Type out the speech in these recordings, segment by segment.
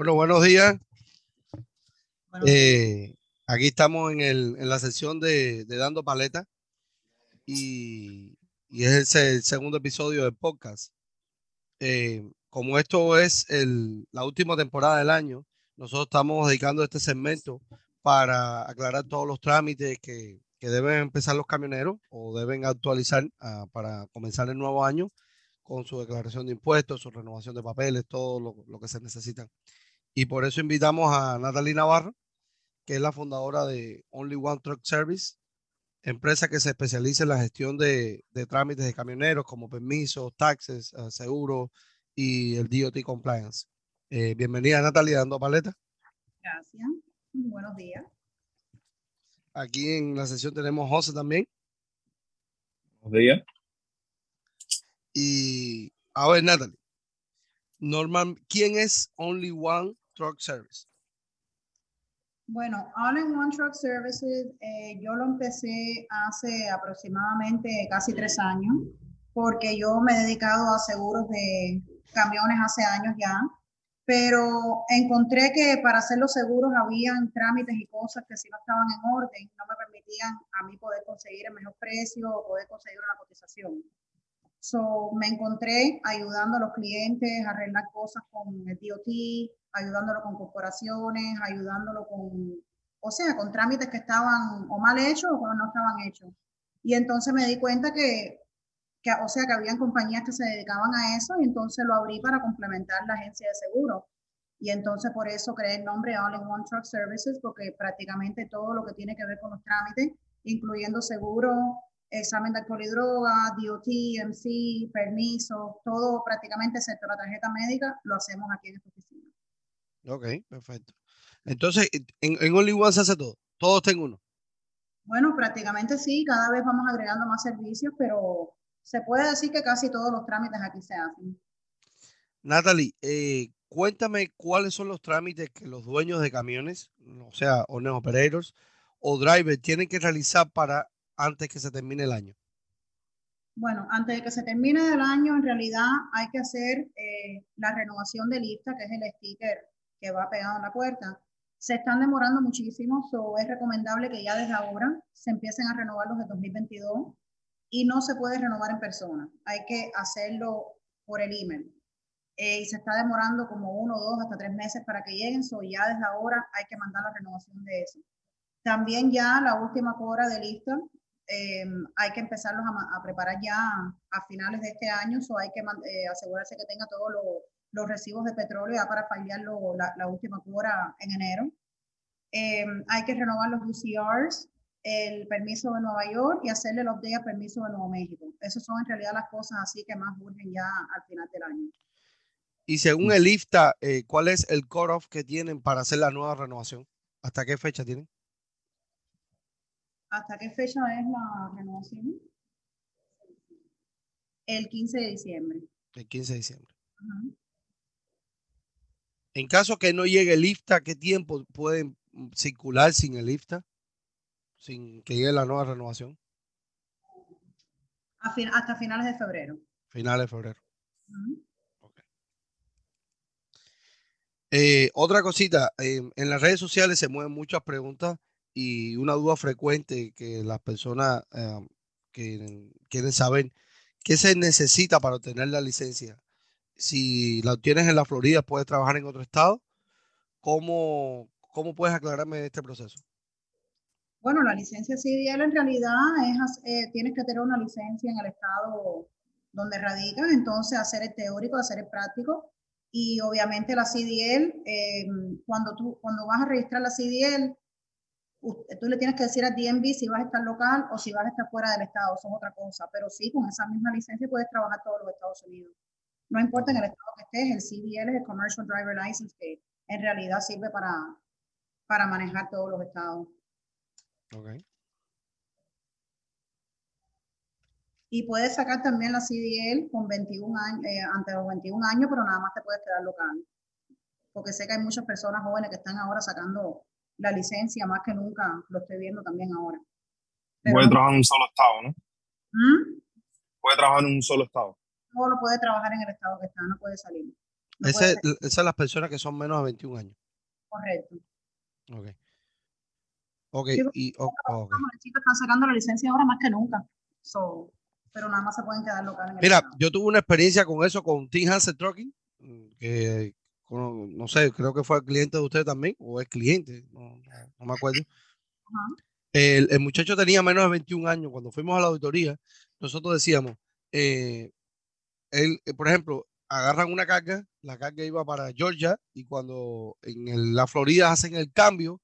Bueno, buenos días. Eh, aquí estamos en, el, en la sesión de, Dando Paleta y, es el, segundo episodio del podcast. Eh, como esto es la última temporada del año, nosotros estamos dedicando este segmento para aclarar todos los trámites que, deben empezar los camioneros o deben actualizar ah, para comenzar el nuevo año con su declaración de impuestos, su renovación de papeles, todo lo, lo que se necesita. Y por eso invitamos a Natalie Navarro, que es la fundadora de Only One Truck Service, empresa que se especializa en la gestión de, trámites de camioneros como permisos, taxes, uh, seguros y el DOT compliance. Eh, bienvenida Natalie, dando paleta. Gracias. Buenos días. Aquí en la sesión tenemos José también. Buenos días. Y a ver, Natalie, Norman, ¿quién es Only One Truck Service? Bueno, All in One Truck Services, eh, yo lo empecé hace aproximadamente casi tres años, porque yo me he dedicado a seguros de camiones hace años ya, pero encontré que para hacer los seguros habían trámites y cosas que si no estaban en orden, no me permitían a mí poder conseguir el mejor precio o poder conseguir una cotización. So, me encontré ayudando a los clientes a arreglar cosas con el DOT, ayudándolo con corporaciones, ayudándolo con, o sea, con trámites que estaban o mal hechos o no estaban hechos. Y entonces me di cuenta que, que, o sea, que habían compañías que se dedicaban a eso y entonces lo abrí para complementar la agencia de seguro. Y entonces por eso creé el nombre All in One Truck Services, porque prácticamente todo lo que tiene que ver con los trámites, incluyendo seguro, examen de alcohol y droga, DOT, MC, permiso, todo prácticamente excepto la tarjeta médica, lo hacemos aquí en esta oficina. Ok, perfecto. Entonces, en, en Only One se hace todo, todo está en uno. Bueno, prácticamente sí, cada vez vamos agregando más servicios, pero se puede decir que casi todos los trámites aquí se hacen. Natalie, eh, cuéntame cuáles son los trámites que los dueños de camiones, o sea, o operators o drivers tienen que realizar para antes que se termine el año? Bueno, antes de que se termine el año, en realidad hay que hacer eh, la renovación de lista, que es el sticker que va pegado en la puerta. Se están demorando muchísimo, so es recomendable que ya desde ahora se empiecen a renovar los de 2022 y no se puede renovar en persona. Hay que hacerlo por el email. Eh, y se está demorando como uno, dos, hasta tres meses para que lleguen, so ya desde ahora hay que mandar la renovación de eso. También ya la última hora de lista Em, hay que empezarlos a, preparar ya a finales de este año, o hay que eh, asegurarse que tenga todos los recibos de petróleo ya para fallarlo la, la última hora en enero. Em, hay que renovar los UCRs, el permiso de Nueva York y hacerle el update al permiso de Nuevo México. Esas son en realidad las cosas así que más urgen ya al final del año. Y según el IFTA, eh, ¿cuál es el cut-off que tienen para hacer la nueva renovación? ¿Hasta qué fecha tienen? ¿Hasta qué fecha es la renovación? El 15 de diciembre. El 15 de diciembre. En caso que no llegue el IFTA, ¿qué tiempo pueden circular sin el IFTA? Sin que llegue la nueva renovación. hasta finales de febrero. Finales de febrero. Eh, otra cosita, en las redes sociales se mueven muchas preguntas y una duda frecuente que las personas eh, que quieren saber, ¿qué se necesita para obtener la licencia? Si la obtienes en la Florida, ¿puedes trabajar en otro estado? ¿Cómo, cómo puedes aclararme este proceso? Bueno, la licencia CDL en realidad es, eh, tienes que tener una licencia en el estado donde radicas, entonces hacer el teórico, hacer el práctico y obviamente la CDL, eh, cuando, tú, cuando vas a registrar la CDL, tú le tienes que decir a DMV si vas a estar local o si vas a estar fuera del estado, son otra cosa, pero sí, con esa misma licencia puedes trabajar todos los Estados Unidos. No importa en el estado que estés, el CDL es el Commercial Driver License que en realidad sirve para, para manejar todos los estados. Okay. Y puedes sacar también la CDL con 21 años, eh, ante los 21 años, pero nada más te puedes quedar local. Porque sé que hay muchas personas jóvenes que están ahora sacando la licencia más que nunca, lo estoy viendo también ahora. puede trabajar en un solo estado, ¿no? ¿Mm? Puede trabajar en un solo estado. No lo puede trabajar en el estado que está, no puede salir. Ese, esas son las personas que son menos de 21 años. Correcto. Ok. Ok, y Los chicos están sacando la licencia ahora más que nunca. pero nada más se pueden quedar locales. Mira, yo tuve una experiencia con eso con Team Hansen Trucking, que no sé, creo que fue el cliente de usted también, o es cliente, no, me acuerdo. El, el, muchacho tenía menos de 21 años. Cuando fuimos a la auditoría, nosotros decíamos, eh, él, eh, por ejemplo, agarran una carga, la carga iba para Georgia y cuando en la Florida hacen el cambio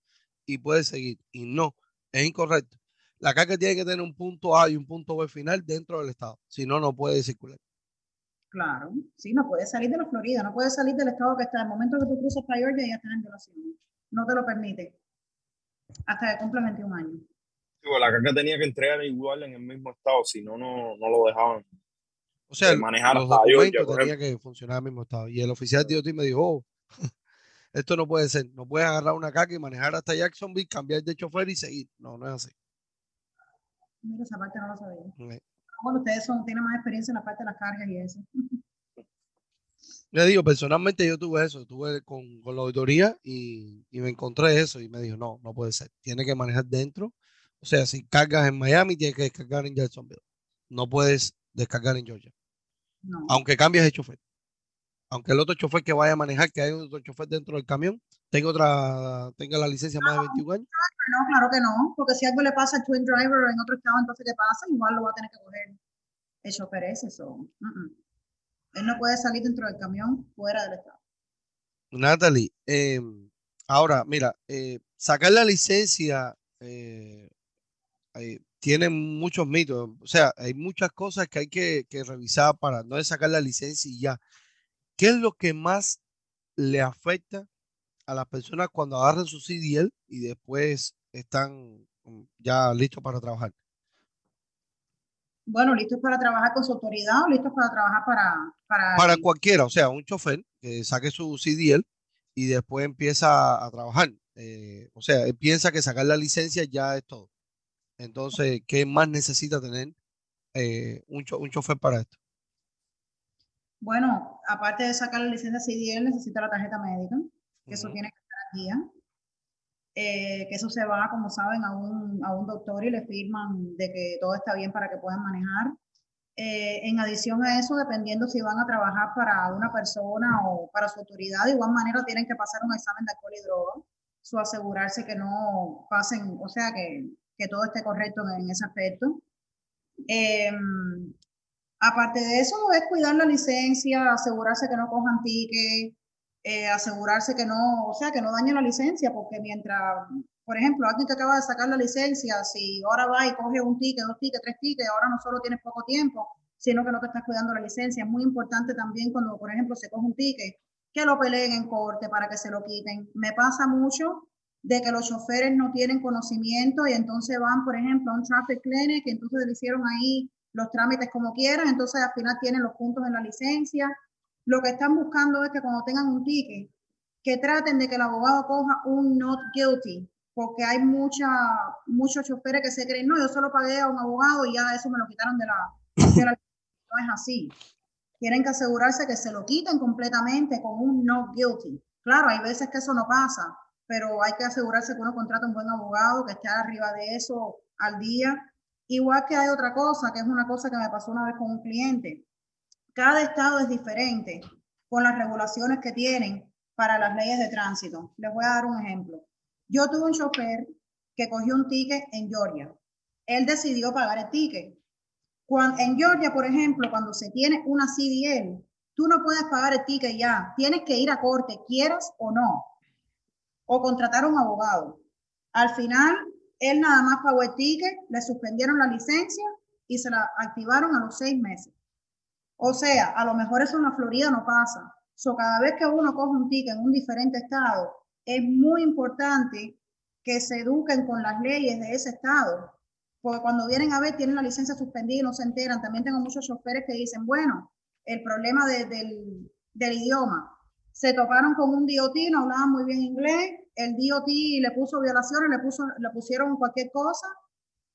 y puede seguir. Y no, es incorrecto. La carga tiene que tener un punto A y un punto B final dentro del estado, si no, no puede circular. Claro, sí, no puede salir de la Florida, no puede salir del estado que está. El momento que tú cruzas para Georgia ya está en violación. No te lo permite. Hasta que cumpla 21 años. la carga tenía que entregar igual en el mismo estado, si no, no, no lo dejaban. O sea, manejar los documentos tenía que funcionar en el mismo estado. Y el oficial de DOT me dijo, oh, esto no puede ser. No puedes agarrar una carga y manejar hasta Jacksonville, cambiar de chofer y seguir. No, no es así. Mira, esa parte no lo sabía bueno, ustedes son, tienen más experiencia en la parte de las cargas y eso. Le digo, personalmente yo tuve eso, tuve con, con la auditoría y, y, me encontré eso y me dijo, no, no puede ser, tiene que manejar dentro. O sea, si cargas en Miami, tienes que descargar en Jacksonville. No puedes descargar en Georgia. Aunque cambies de chofer. Aunque el otro chofer que vaya a manejar, que hay otro chofer dentro del camión, tenga otra, tenga la licencia más de 21 años. No, claro que no, porque si algo le pasa al twin driver en otro estado, entonces ¿qué pasa? Igual lo va a tener que coger el chofer ese. Él no puede salir dentro del camión fuera del estado. Natalie, em, ahora, mira, eh, sacar la licencia eh, tiene muchos mitos. O sea, hay muchas cosas que hay que, que revisar para no sacar la licencia y ya. ¿Qué es lo que más le afecta a las personas cuando agarran su CDL y después están mm, ya listos para trabajar? Bueno, listos para trabajar con su autoridad o listos para trabajar para... Para, para cualquiera, o sea, un chofer que saque su CDL y después empieza a, trabajar. Eh, o sea, él piensa que sacar la licencia ya es todo. Entonces, ¿qué más necesita tener eh, un, un chofer para esto? Bueno, aparte de sacar la licencia CDL, necesita la tarjeta médica que eso tiene que estar aquí, eh, que eso se va, como saben, a un, a un, doctor y le firman de que todo está bien para que puedan manejar. Eh, en adición a eso, dependiendo si van a trabajar para una persona o para su autoridad, de igual manera tienen que pasar un examen de alcohol y droga, su asegurarse que no pasen, o sea, que, que todo esté correcto en, ese aspecto. Em, aparte de eso, es cuidar la licencia, asegurarse que no cojan tickets, eh, asegurarse que no, o sea, que no dañe la licencia, porque mientras, por ejemplo, alguien que acaba de sacar la licencia, si ahora va y coge un ticket, dos tickets, tres tickets, ahora no solo tienes poco tiempo, sino que no te estás cuidando la licencia. Es muy importante también cuando, por ejemplo, se coge un ticket, que lo peleen en corte para que se lo quiten. Me pasa mucho de que los choferes no tienen conocimiento y entonces van, por ejemplo, a un traffic clinic y entonces le hicieron ahí los trámites como quieran, entonces al final tienen los puntos en la licencia lo que están buscando es que cuando tengan un ticket, que traten de que el abogado coja un not guilty, porque hay mucha, muchos choferes que se creen, no, yo solo pagué a un abogado y ya eso me lo quitaron de la. No es así. Tienen que asegurarse que se lo quiten completamente con un not guilty. Claro, hay veces que eso no pasa, pero hay que asegurarse que uno contrata un buen abogado, que esté arriba de eso al día. Igual que hay otra cosa, que es una cosa que me pasó una vez con un cliente. Cada estado es diferente con las regulaciones que tienen para las leyes de tránsito. Les voy a dar un ejemplo. Yo tuve un chofer que cogió un ticket en Georgia. Él decidió pagar el ticket. en Georgia, por ejemplo, cuando se tiene una CDL, tú no puedes pagar el ticket ya. Tienes que ir a corte, quieras o no. O contratar a un abogado. Al final, él nada más pagó el ticket, le suspendieron la licencia y se la activaron a los seis meses. O sea, a lo mejor eso en la Florida no pasa. So, cada vez que uno coge un ticket en un diferente estado, es muy importante que se eduquen con las leyes de ese estado. Porque cuando vienen a ver, tienen la licencia suspendida y no se enteran. También tengo muchos choferes que dicen, bueno, el problema del, del idioma. Se toparon con un DOT, no hablaban muy bien inglés, el DOT le puso violaciones, le, puso, le pusieron cualquier cosa,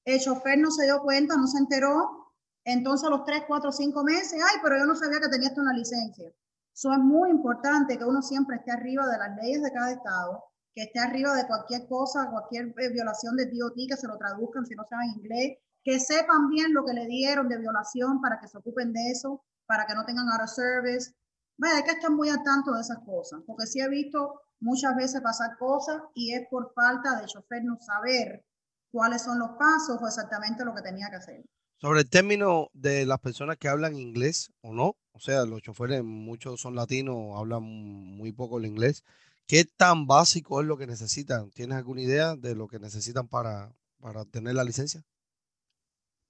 el chofer no se dio cuenta, no se enteró, entonces a los 3, 4, 5 meses, ay, pero yo no sabía que tenías una licencia. Eso es muy importante que uno siempre esté arriba de las leyes de cada estado, que esté arriba de cualquier cosa, cualquier eh, violación de DOT, que se lo traduzcan si no saben inglés, que sepan bien lo que le dieron de violación para que se ocupen de eso, para que no tengan out of service. Vaya, hay que estar muy al tanto de esas cosas, porque sí he visto muchas veces pasar cosas y es por falta de chofer no saber cuáles son los pasos o exactamente lo que tenía que hacer. Sobre el término de las personas que hablan inglés o no, o sea, los choferes, muchos son latinos, hablan muy poco el inglés. ¿Qué tan básico es lo que necesitan? ¿Tienes alguna idea de lo que necesitan para, para obtener la licencia?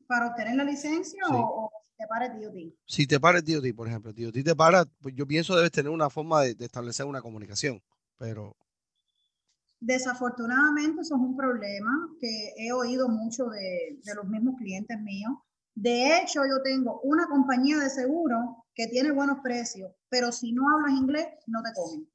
¿Para obtener la licencia o, si te para el DOT? Si te para el DOT, por ejemplo, el DOT te para, pues yo pienso debes tener una forma de establecer una comunicación, pero Desafortunadamente eso es un problema que he oído mucho de, los mismos clientes míos. De hecho, yo tengo una compañía de seguro que tiene buenos precios, pero si no hablas inglés, no te comen.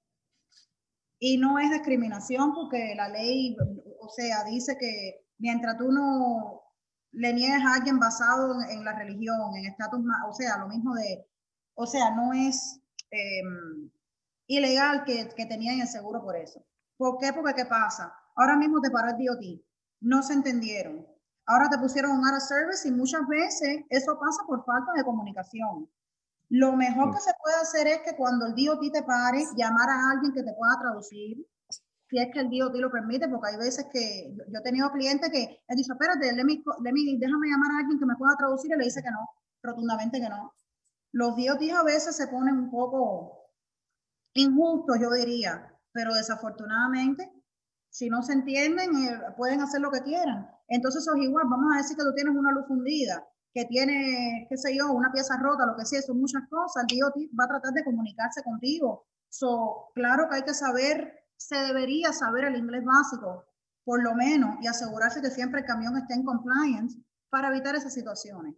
Y no es discriminación porque la ley, o sea, dice que mientras tú no le niegues a alguien basado en, la religión, en estatus, o sea, lo mismo de, o sea, no es em, ilegal que, que tenían el seguro por eso. ¿Por qué? Porque ¿qué pasa? Ahora mismo te paró el DOT, no se entendieron. Ahora te pusieron un out of service y muchas veces eso pasa por falta de comunicación. Lo mejor que se puede hacer es que cuando el DOT te pare, llamar a alguien que te pueda traducir, si es que el DOT lo permite, porque hay veces que yo, he tenido clientes que él dice, espérate, déjame llamar a alguien que me pueda traducir y le dice que no, rotundamente que no. Los DOT a veces se ponen un poco injustos, yo diría, pero desafortunadamente, si no se entienden, eh, pueden hacer lo que quieran. Entonces eso es igual, vamos a decir que tú tienes una luz fundida, que tiene, qué sé yo, una pieza rota, lo que sea, son muchas cosas, el DOT va a tratar de comunicarse contigo. So, claro que hay que saber, se debería saber el inglés básico, por lo menos, y asegurarse que siempre el camión esté en compliance para evitar esas situaciones.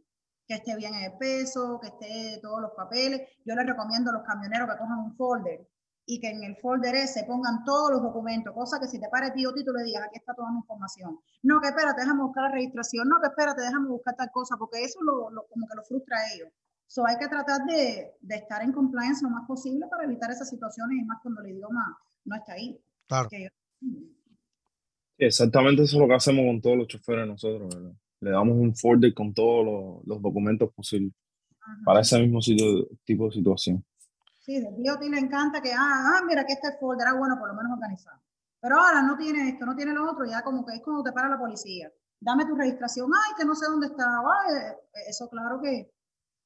Que esté bien en el peso, que esté todos los papeles. Yo les recomiendo a los camioneros que cojan un folder y que en el folder ese pongan todos los documentos, cosa que si te pare tío tú le digas, aquí está toda mi información. No, que espérate, déjame buscar la registración, no, que espérate, déjame buscar tal cosa, porque eso lo, lo, como que lo frustra a ellos. So hay que tratar de, de, estar en compliance lo más posible para evitar esas situaciones y más cuando el idioma no está ahí. Claro. exactamente eso es lo que hacemos con todos los choferes nosotros, Le damos un folder con todos los, los documentos posibles para ese mismo sitio, tipo de situación. Sí, del DOT le encanta que, ah, ah, mira, que este folder era bueno, por lo menos organizado. Pero ahora no tiene esto, no tiene lo otro, ya como que es como te para la policía. Dame tu registración, ay, que no sé dónde está. Eh, eso claro que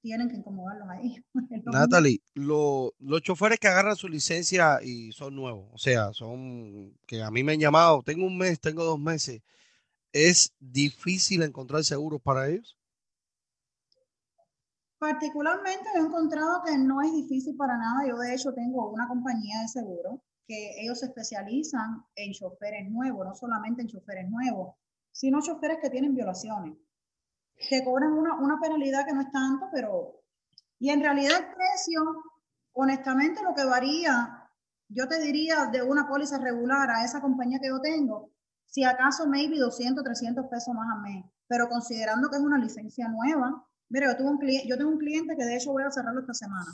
tienen que incomodarlos ahí. Natalie, los choferes que agarran su licencia y son nuevos, o sea, son que a mí me han llamado, tengo un mes, tengo dos meses, ¿es difícil encontrar seguros para ellos? Particularmente he encontrado que no es difícil para nada. Yo de hecho tengo una compañía de seguro que ellos se especializan en choferes nuevos, no solamente en choferes nuevos, sino choferes que tienen violaciones, que cobran una, una penalidad que no es tanto, pero... Y en realidad el precio, honestamente lo que varía, yo te diría de una póliza regular a esa compañía que yo tengo, si acaso maybe 200, 300 pesos más al mes, pero considerando que es una licencia nueva, Mira, yo, un cliente, yo tengo un cliente que de hecho voy a cerrarlo esta semana.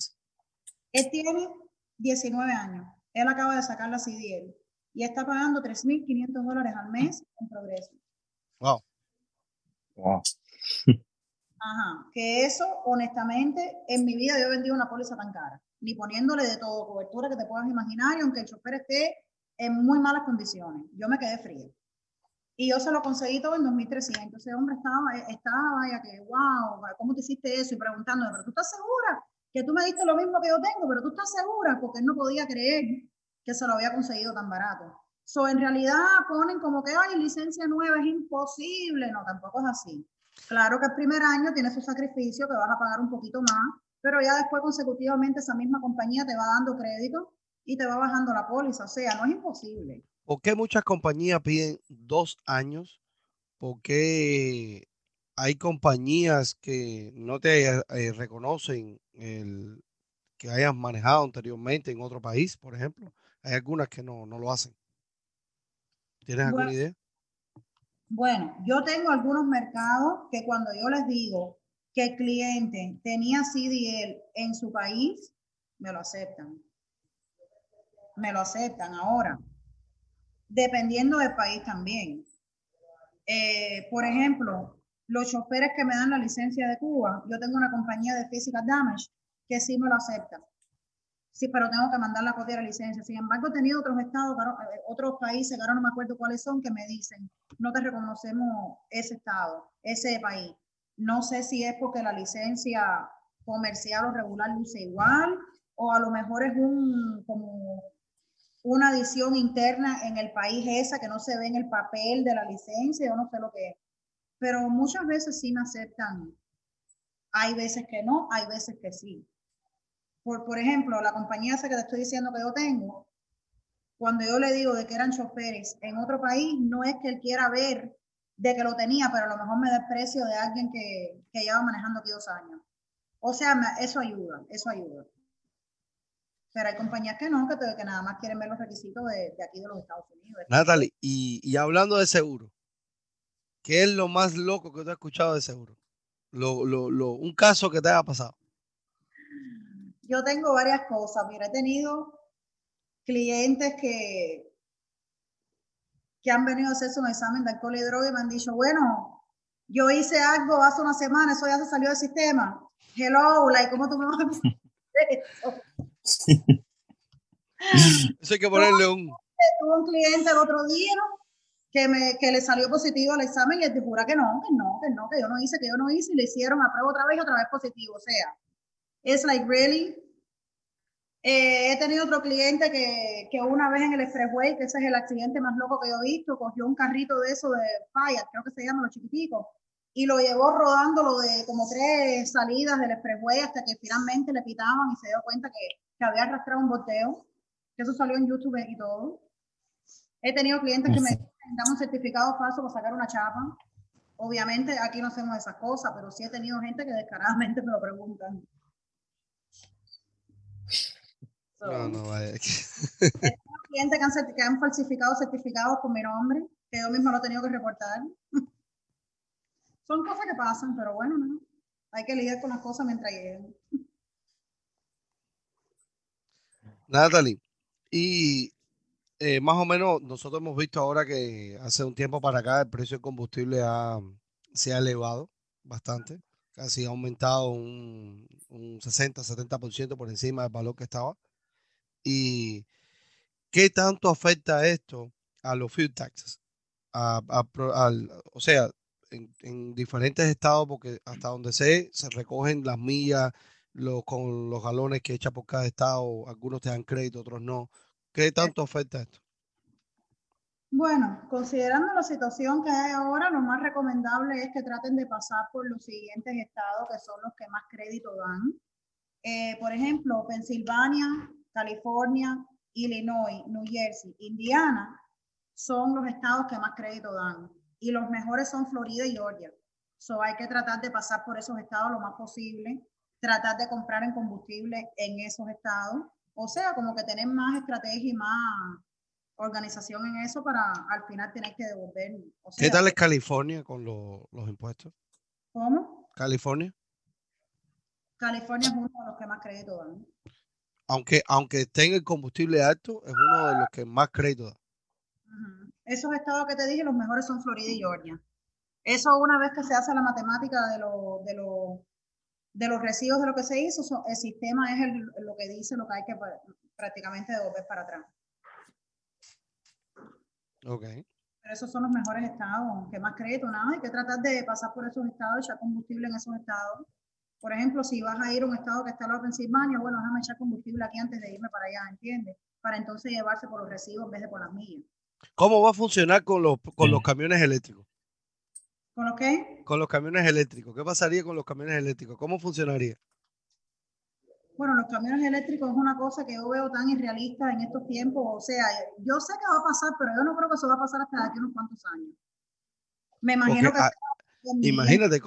Él tiene 19 años. Él acaba de sacar la CDL y está pagando 3.500 dólares al mes en progreso. Wow. Wow. Ajá. Que eso, honestamente, en mi vida yo he vendido una póliza tan cara. Ni poniéndole de todo, cobertura que te puedas imaginar, y aunque el chofer esté en muy malas condiciones. Yo me quedé frío. Y yo se lo conseguí todo en 2.300. Ese hombre estaba, estaba, vaya que, wow, ¿cómo te hiciste eso? Y preguntándome, ¿pero tú estás segura? Que tú me diste lo mismo que yo tengo, pero tú estás segura, porque él no podía creer que se lo había conseguido tan barato. So, en realidad ponen como que, ay, licencia nueva es imposible. No, tampoco es así. Claro que el primer año tiene su sacrificio, que vas a pagar un poquito más, pero ya después consecutivamente esa misma compañía te va dando crédito y te va bajando la póliza. O sea, no es imposible. ¿Por qué muchas compañías piden dos años? ¿Por qué hay compañías que no te eh, reconocen el que hayas manejado anteriormente en otro país, por ejemplo? Hay algunas que no, no lo hacen. ¿Tienes alguna idea? Bueno, yo tengo algunos mercados que cuando yo les digo que el cliente tenía CDL en su país, me lo aceptan. Me lo aceptan ahora, dependiendo del país también. Eh, por ejemplo, los choferes que me dan la licencia de Cuba, yo tengo una compañía de physical damage que sí me lo acepta. Sí, pero tengo que mandar la copia de la licencia. Sin embargo, he tenido otros estados, eh, otros países, que ahora no me acuerdo cuáles son, que me dicen, no te reconocemos ese estado, ese país. No sé si es porque la licencia comercial o regular luce igual, o a lo mejor es un como una adición interna en el país esa que no se ve en el papel de la licencia, o no sé lo que es. Pero muchas veces sí me aceptan. Hay veces que no, hay veces que sí. Por, por ejemplo, la compañía esa que te estoy diciendo que yo tengo, cuando yo le digo de que eran choferes en otro país, no es que él quiera ver de que lo tenía, pero a lo mejor me da el precio de alguien que, que lleva manejando aquí dos años. O sea, eso ayuda, eso ayuda. Pero hay compañías que no, que, que nada más quieren ver los requisitos de, de aquí de los Estados Unidos. Natalie, y, y, hablando de seguro, ¿qué es lo más loco que tú has escuchado de seguro? Lo, lo, lo, un caso que te haya pasado. Yo tengo varias cosas. Mira, he tenido clientes que, que han venido a hacerse un examen de alcohol y droga y me han dicho, bueno, yo hice algo hace una semana, eso ya se salió del sistema. Hello, like, ¿cómo tú me vas a decir eso? eso hay que ponerle un... Tuve un cliente el otro día que, me, que le salió positivo al examen y él te jura que no, que no, que no, que yo no hice, que yo no hice y le hicieron a prueba otra vez y otra vez positivo. O sea, es like, really? Eh, he tenido otro cliente que, que, una vez en el expressway, que ese es el accidente más loco que yo he visto, cogió un carrito de eso de fire, creo que se llama los chiquiticos, y lo llevó rodándolo de como tres salidas del expressway hasta que finalmente le pitaban y se dio cuenta que, que había arrastrado un boteo, que eso salió en YouTube y todo. He tenido clientes que me dan un certificado falso para sacar una chapa. Obviamente aquí no hacemos esas cosas, pero sí he tenido gente que descaradamente me lo preguntan. no, no, vaya. clientes que han, que han falsificado certificados con mi nombre, que yo mismo lo he tenido que reportar. Son cosas que pasan, pero bueno, no. Hay que lidiar con las cosas mientras lleguen. Natalie, y eh, más o menos nosotros hemos visto ahora que hace un tiempo para acá el precio del combustible ha, se ha elevado bastante, casi ha aumentado un, un 60-70% por encima del valor que estaba. ¿Y qué tanto afecta esto a los fuel taxes? o sea, en, diferentes estados, porque hasta donde sé, se recogen las millas con los galones que echa por cada estado, algunos te dan crédito, otros no. ¿Qué tanto afecta esto? Bueno, considerando la situación que hay ahora, lo más recomendable es que traten de pasar por los siguientes estados que son los que más crédito dan. Eh, por ejemplo, Pensilvania, California, Illinois, New Jersey, Indiana son los estados que más crédito dan y los mejores son Florida y Georgia. So hay que tratar de pasar por esos estados lo más posible, tratar de comprar en combustible en esos estados. O sea, como que tener más estrategia y más organización en eso para al final tener que devolver. ¿Qué tal es California con los impuestos? ¿Cómo? California. California es uno de los que más crédito dan aunque, aunque tenga el combustible alto, es uno de los que más crédito da. Esos estados que te dije, los mejores son Florida y Georgia. Eso una vez que se hace la matemática de, lo, de, lo, de los residuos de lo que se hizo, el sistema es lo que dice lo que hay que prácticamente devolver para atrás. Ok. Pero esos son los mejores estados, que más crédito, nada, hay que tratar de pasar por esos estados, echar combustible en esos estados por ejemplo, si vas a ir a un estado que está al lado de Pensilvania, bueno, déjame echar combustible aquí antes de irme para allá, ¿entiendes? Para entonces llevarse por los residuos en vez de por las millas. ¿Cómo va a funcionar con los, con los camiones eléctricos? ¿Con los qué? Con los camiones eléctricos. ¿Qué pasaría con los camiones eléctricos? ¿Cómo funcionaría? Bueno, los camiones eléctricos es una cosa que yo veo tan irrealista en estos tiempos. O sea, yo sé que va a pasar, pero yo no creo que eso va a pasar hasta aquí unos cuantos años. Me imagino que... Imagínate,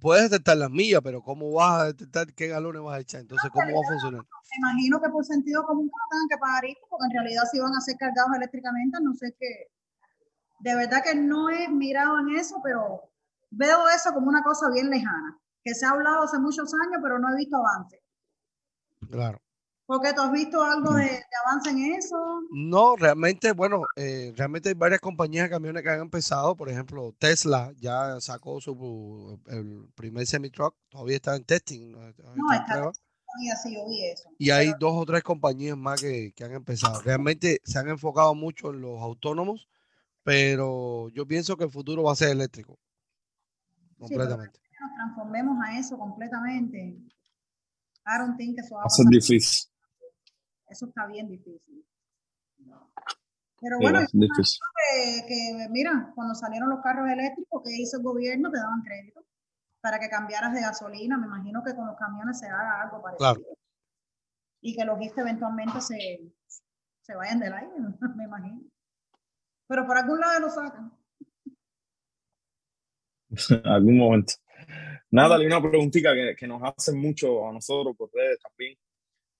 puedes detectar las millas, pero ¿cómo vas a detectar qué galones vas a echar? Entonces, ¿cómo va a funcionar? Me imagino que por sentido común no tengan que pagar esto, porque en realidad si van a ser cargados eléctricamente, no sé qué. De verdad que no he mirado en eso, pero veo eso como una cosa bien lejana, que se ha hablado hace muchos años, pero no he visto avance. Claro. Porque tú has visto algo de, de avance en eso. No, realmente, bueno, eh, realmente hay varias compañías de camiones que han empezado. Por ejemplo, Tesla ya sacó su el primer semi-truck, todavía está en testing, no, está en así yo vi eso. Y hay Pero- dos o tres compañías más que, que han empezado. Realmente se han enfocado mucho en los autónomos, pero yo pienso que el futuro va a ser eléctrico. Completamente. que nos transformemos a eso completamente. I don't think que eso va a ser difícil. Eso está bien difícil. Pero bueno, ser difícil. que, que, mira, cuando salieron los carros eléctricos, ¿qué hizo el gobierno? Te daban crédito para que cambiaras de gasolina. Me imagino que con los camiones se haga algo parecido. Claro. Y que los GIFs eventualmente se, se vayan del aire, me imagino. Pero por algún lado lo sacan. algún momento. Nada, una preguntita que, que nos hacen mucho a nosotros por redes también.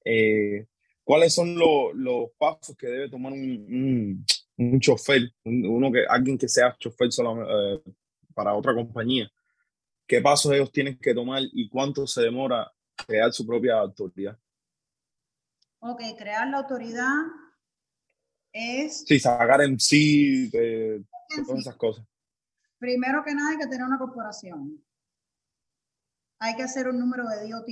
Eh, ¿Cuáles son lo- los pasos que debe tomar un, un, un chofer, un- uno que, alguien que sea chofer solamente, eh, para otra compañía? ¿Qué pasos ellos tienen que tomar y cuánto se demora crear su propia autoridad? Ok, crear la autoridad es, Sí, sacar en sí, en todas esas cosas. Primero que nada hay que tener una corporación. Hay que hacer un número de DOT.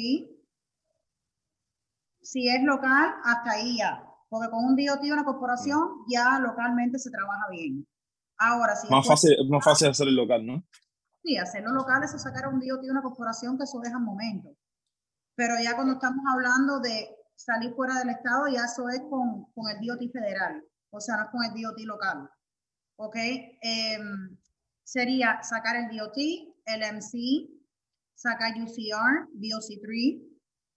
Si es local, hasta ahí ya. Porque con un DOT una corporación ya localmente se trabaja bien. Ahora, si es Más fácil, más fácil hacer el local, ¿no? Sí, hacerlo local es sacar un DOT una corporación que eso deja un momento. Pero ya cuando estamos hablando de salir fuera del estado, ya eso es con, con el DOT federal, o sea, no es con el DOT local. ¿Ok? Em, sería sacar el DOT, el MC, sacar UCR, DOC3,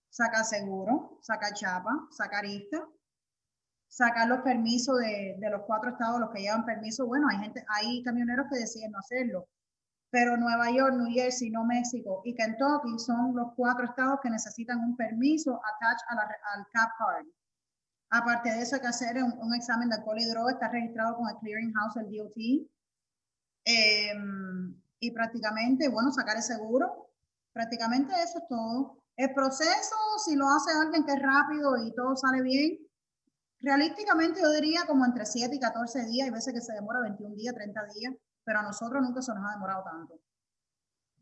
sacar seguro, sacar chapa, sacar ISTA, sacar los permisos de, de los cuatro estados, los que llevan permiso. Bueno, hay gente, hay camioneros que deciden no hacerlo pero Nueva York, New Jersey, no México y Kentucky son los cuatro estados que necesitan un permiso attached a la, al CAP card. Aparte de eso, hay que hacer un, examen de alcohol y droga, está registrado con el Clearing House, el DOT. Em, y prácticamente, bueno, sacar el seguro. Prácticamente eso es todo. El proceso, si lo hace alguien que es rápido y todo sale bien, realísticamente yo diría como entre 7 y 14 días, hay veces que se demora 21 días, 30 días, pero a nosotros nunca se nos ha demorado tanto.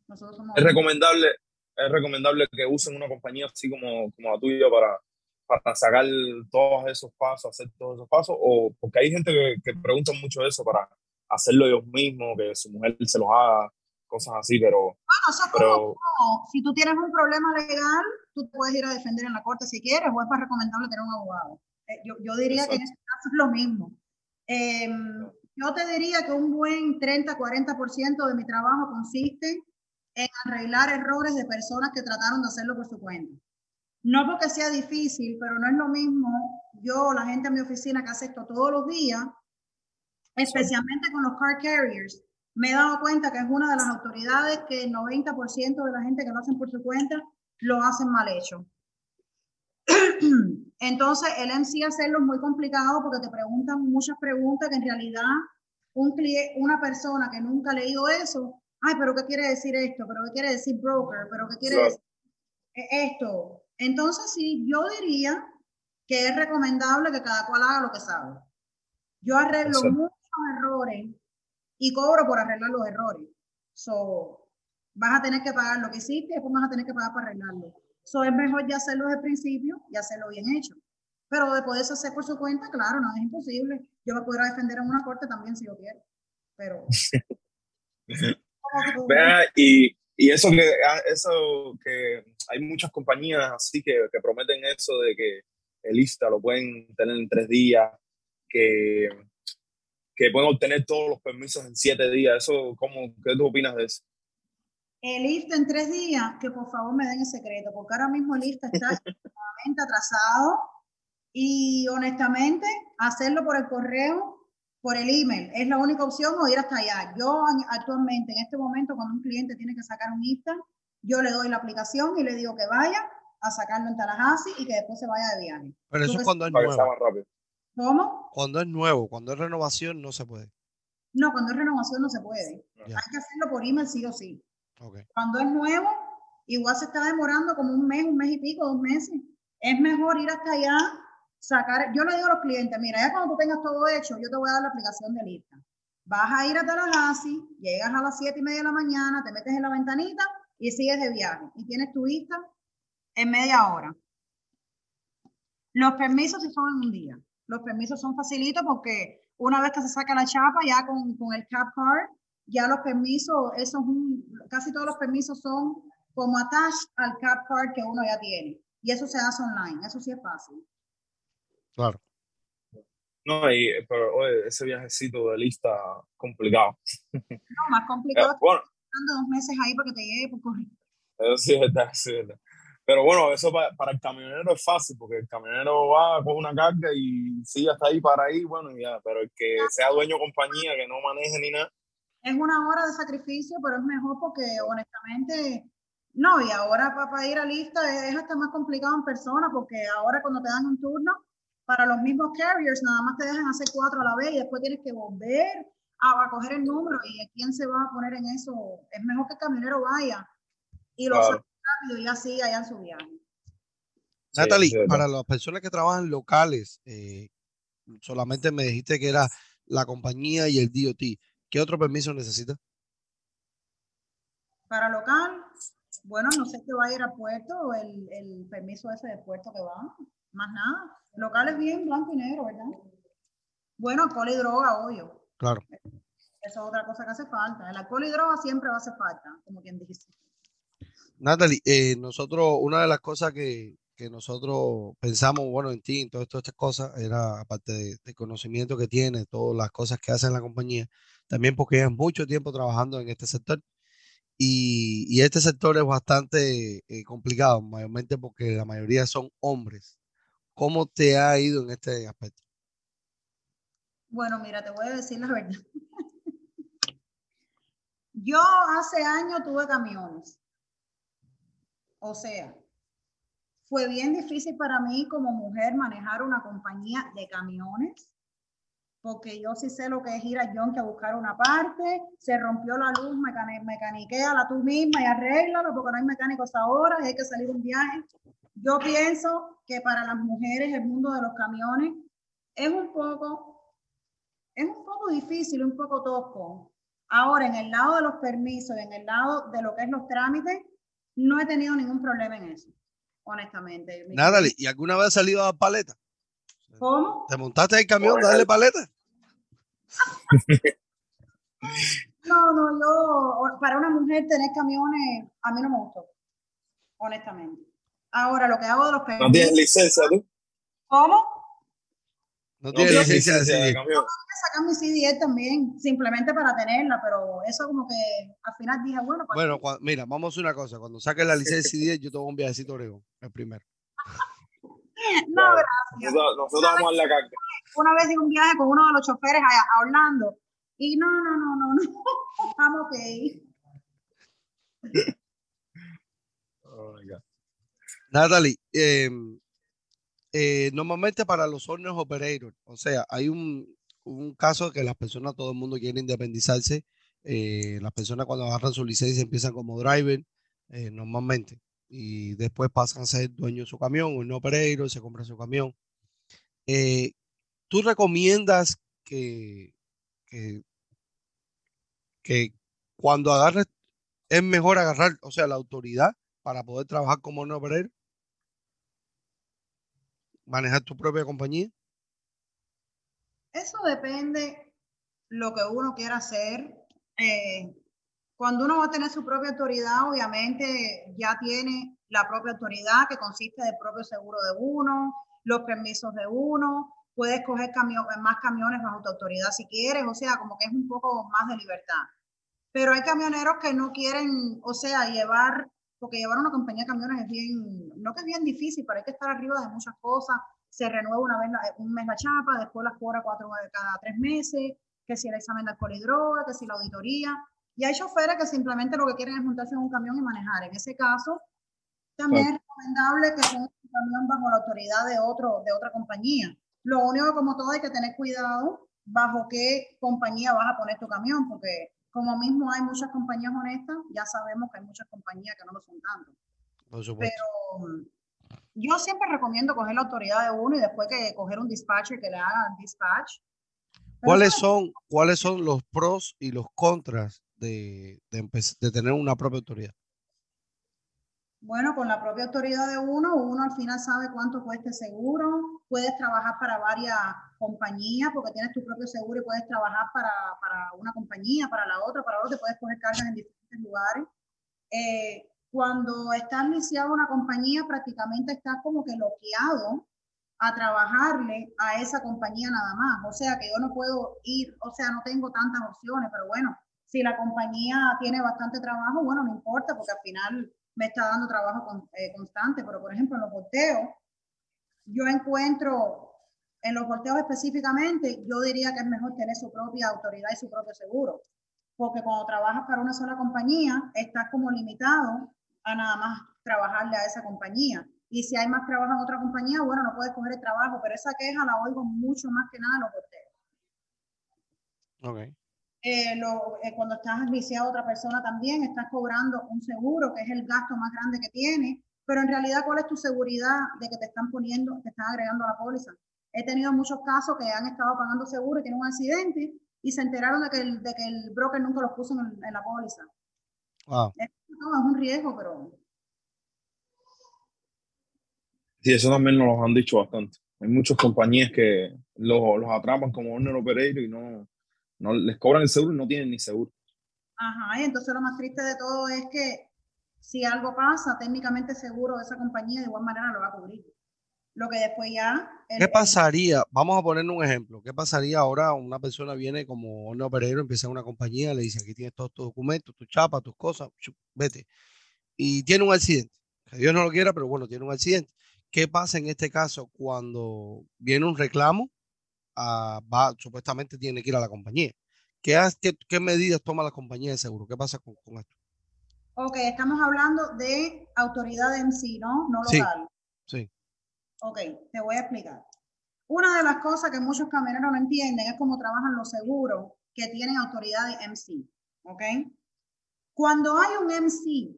Nosotros somos... Es recomendable, es recomendable que usen una compañía así como, como la tuya para, para sacar todos esos pasos, hacer todos esos pasos, o porque hay gente que, que pregunta mucho eso para hacerlo ellos mismos, que su mujer se los haga, cosas así, pero, Bueno, eso es pero como, si tú tienes un problema legal, tú te puedes ir a defender en la corte si quieres, o es más recomendable tener un abogado. Eh, yo, yo diría que en este caso es lo mismo. Em, yo te diría que un buen 30-40% de mi trabajo consiste en arreglar errores de personas que trataron de hacerlo por su cuenta. No porque sea difícil, pero no es lo mismo yo, la gente en mi oficina que hace esto todos los días, especialmente con los car carriers, me he dado cuenta que es una de las autoridades que el 90% de la gente que lo hacen por su cuenta lo hacen mal hecho. Entonces, el MC hacerlo es muy complicado porque te preguntan muchas preguntas que en realidad un cliente, una persona que nunca ha leído eso, ay, pero ¿qué quiere decir esto? ¿Pero qué quiere decir broker? ¿Pero qué quiere decir eh, esto? Entonces, sí, yo diría que es recomendable que cada cual haga lo que sabe. Yo arreglo Exacto. Muchos errores y cobro por arreglar los errores. So, vas a tener que pagar lo que hiciste y después vas a tener que pagar para arreglarlo. So, es mejor ya hacerlo desde el principio y hacerlo bien hecho. Pero de poderse hacer por su cuenta, claro, no es imposible. Yo me podrá defender en una corte también si yo quiero. Pero. Vea, y, y eso que ah, eso que hay muchas compañías así que, que prometen eso de que el ISTA lo pueden tener en tres días, que, que pueden obtener todos los permisos en siete días. Eso, ¿cómo, ¿Qué tú opinas de eso? El IFTA en tres días, que por favor me den el secreto, porque ahora mismo el IFTA está extremadamente atrasado y honestamente hacerlo por el correo, por el email, es la única opción o ir hasta allá. Yo actualmente, en este momento, cuando un cliente tiene que sacar un IFTA, yo le doy la aplicación y le digo que vaya a sacarlo en Tallahassee y que después se vaya de viaje. Pero eso es cuando es Para que sea nuevo. ¿Cómo? Cuando es nuevo, cuando es renovación, no se puede. No, cuando es renovación no se puede. Hay que hacerlo por email sí o sí. Cuando es nuevo, igual se está demorando como un mes, un mes y pico, dos meses Es mejor ir hasta allá, sacar, yo le digo a los clientes, mira, ya cuando tú tengas todo hecho, yo te voy a dar la aplicación de lista. Vas a ir a Tallahassee, llegas a las 7 y media de la mañana, te metes en la ventanita y sigues de viaje. Y tienes tu vista en media hora. Los permisos sí son en un día. Los permisos son facilitos porque una vez que se saca la chapa, ya con, con el cap card, ya los permisos, esos casi todos los permisos son como attach al cap card que uno ya tiene. Y eso se hace online, eso sí es fácil. Claro. No, y, pero oye, ese viajecito de lista complicado. No, más complicado. Eh, bueno, dos meses ahí para que te llegue por correo. Eso sí es verdad, sí es verdad. Pero bueno, eso para, el camionero es fácil, porque el camionero va con una carga y sigue hasta ahí para ahí, bueno, ya, pero el que sea dueño de compañía, que no maneje ni nada. Es una hora de sacrificio, pero es mejor porque honestamente, no, y ahora para, ir a lista es, hasta más complicado en persona, porque ahora cuando te dan un turno, para los mismos carriers, nada más te dejan hacer cuatro a la vez y después tienes que volver a, coger el número y quién se va a poner en eso. Es mejor que el camionero vaya y lo rápido y así allá en su viaje. Natalie, para las personas que trabajan locales, eh, solamente me dijiste que era la compañía y el DOT. ¿Qué otro permiso necesita? Para local, bueno, no sé qué va a ir a puerto o el, el permiso ese de puerto que va. Más nada. Local es bien blanco y negro, ¿verdad? Bueno, alcohol y droga, obvio. Claro. Eso es otra cosa que hace falta. El alcohol y droga siempre va a hacer falta, como quien dice. Natalie, eh, nosotros, una de las cosas que, nosotros pensamos, bueno, en ti, en todas estas cosas, era aparte de, conocimiento que tiene, todas las cosas que hace en la compañía, también porque llevas mucho tiempo trabajando en este sector. Y, este sector es bastante eh, complicado, mayormente porque la mayoría son hombres. ¿Cómo te ha ido en este aspecto? Bueno, mira, te voy a decir la verdad. Yo hace años tuve camiones o sea, fue bien difícil para mí como mujer manejar una compañía de camiones, porque yo sí sé lo que es ir a John que a buscar una parte, se rompió la luz, mecaniquea tú misma y arréglalo, porque no hay mecánicos ahora, hay que salir un viaje. Yo pienso que para las mujeres el mundo de los camiones es un poco, es un poco difícil, un poco tosco. Ahora, en el lado de los permisos, en el lado de lo que es los trámites, no he tenido ningún problema en eso, honestamente. Nada, ¿y alguna vez has salido a dar paleta? ¿Cómo? ¿Te montaste el camión a darle paleta? no, no, yo, para una mujer tener camiones, a mí no me gustó, honestamente. Ahora, lo que hago de los camiones... ¿No tienes licencia tú? ¿Cómo? No tiene licencia de CD. Yo sacar mi CD también, simplemente para tenerla, pero eso como que al final dije, bueno. Pues bueno, mira, vamos a hacer una cosa. Cuando saques la licencia de CD, yo tengo un viajecito a el primero. no, gracias. Nosotros, vamos a la carga. Una vez hice un viaje con uno de los choferes a, Orlando y no, no, no, no, no. Vamos ok. Oh Natalie, eh, eh, normalmente para los owner operators, o sea, hay un, un, caso que las personas, todo el mundo quiere independizarse. Eh, las personas cuando agarran su licencia empiezan como driver, eh, normalmente, y después pasan a ser dueño de su camión, un operator, se compra su camión. ¿Tú recomiendas que, que, cuando agarres, es mejor agarrar, o sea, la autoridad para poder trabajar como un operator? Manejar tu propia compañía? Eso depende lo que uno quiera hacer. Eh, cuando uno va a tener su propia autoridad, obviamente ya tiene la propia autoridad que consiste del propio seguro de uno, los permisos de uno, puedes coger más camiones bajo tu autoridad si quieres, o sea, como que es un poco más de libertad. Pero hay camioneros que no quieren, o sea, llevar porque llevar una compañía de camiones es bien, no que es bien difícil, pero hay que estar arriba de muchas cosas. Se renueva una vez un mes la chapa, después las cobra cuatro cada tres meses, que si el examen de alcohol y droga, que si la auditoría. Y hay choferes que simplemente lo que quieren es montarse en un camión y manejar. En ese caso, también es recomendable que sea un camión bajo la autoridad de, otro, de otra compañía. Lo único, como todo, hay que tener cuidado bajo qué compañía vas a poner tu camión, porque como mismo hay muchas compañías honestas, ya sabemos que hay muchas compañías que no lo son tanto. Por supuesto. Pero Yo siempre recomiendo coger la autoridad de uno y después que coger un dispatcher que le haga dispatch. ¿Cuáles son, ¿Cuáles son los pros y los contras de, de tener una propia autoridad? Bueno, con la propia autoridad de uno, uno al final sabe cuánto cuesta el seguro, puedes trabajar para varias compañías porque tienes tu propio seguro y puedes trabajar para, para una compañía, para la otra, para otra, te puedes coger cargas en diferentes lugares. Eh, cuando estás lisiado una compañía, prácticamente estás como que bloqueado a trabajarle a esa compañía nada más. O sea que yo no puedo ir, o sea, no tengo tantas opciones, pero bueno, si la compañía tiene bastante trabajo, bueno, no importa porque al final me está dando trabajo eh, constante, pero por ejemplo en los volteos, yo encuentro, en los volteos específicamente, yo diría que es mejor tener su propia autoridad y su propio seguro, porque cuando trabajas para una sola compañía, estás como limitado a nada más trabajarle a esa compañía. Y si hay más trabajo en otra compañía, bueno, no puedes coger el trabajo, pero esa queja la oigo mucho más que nada en los volteos. Okay. Eh, lo, eh, cuando estás viciado a otra persona también, estás cobrando un seguro, que es el gasto más grande que tiene, pero en realidad, ¿cuál es tu seguridad de que te están poniendo, te están agregando a la póliza? He tenido muchos casos que han estado pagando seguro y tienen un accidente y se enteraron de que el, de que el broker nunca los puso en, la póliza. Es, un riesgo, pero... Sí, eso también nos lo han dicho bastante. Hay muchas compañías que los, los atrapan como owner operator y no, no les cobran el seguro y no tienen ni seguro. Ajá, y entonces lo más triste de todo es que si algo pasa, técnicamente seguro de esa compañía de igual manera lo va a cubrir. Lo que después ya... ¿Qué pasaría? Vamos a poner un ejemplo. ¿Qué pasaría ahora? Una persona viene como un operador, empieza una compañía, le dice, aquí tienes todos tus documentos, tus chapas, tus cosas, vete. Y tiene un accidente. Que Dios no lo quiera, pero bueno, tiene un accidente. ¿Qué pasa en este caso cuando viene un reclamo va, supuestamente tiene que ir a la compañía. ¿Qué, qué, medidas toma la compañía de seguro? ¿Qué pasa con, esto? Ok, estamos hablando de autoridad en sí, ¿no? No local. Sí, sí. Ok, te voy a explicar. Una de las cosas que muchos camioneros no entienden es cómo trabajan los seguros que tienen autoridad de MC. ¿Ok? Cuando hay un MC